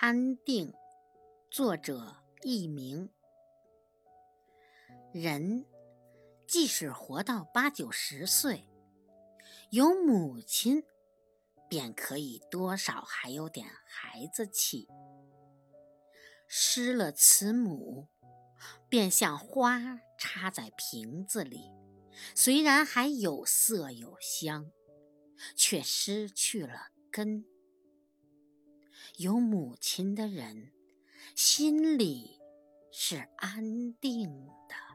安定，作者佚名。人即使活到八九十岁，有母亲，便可以多少还有点孩子气。失了慈母，便像花插在瓶子里，虽然还有色有香，却失去了根。有母亲的人，心里是安定的。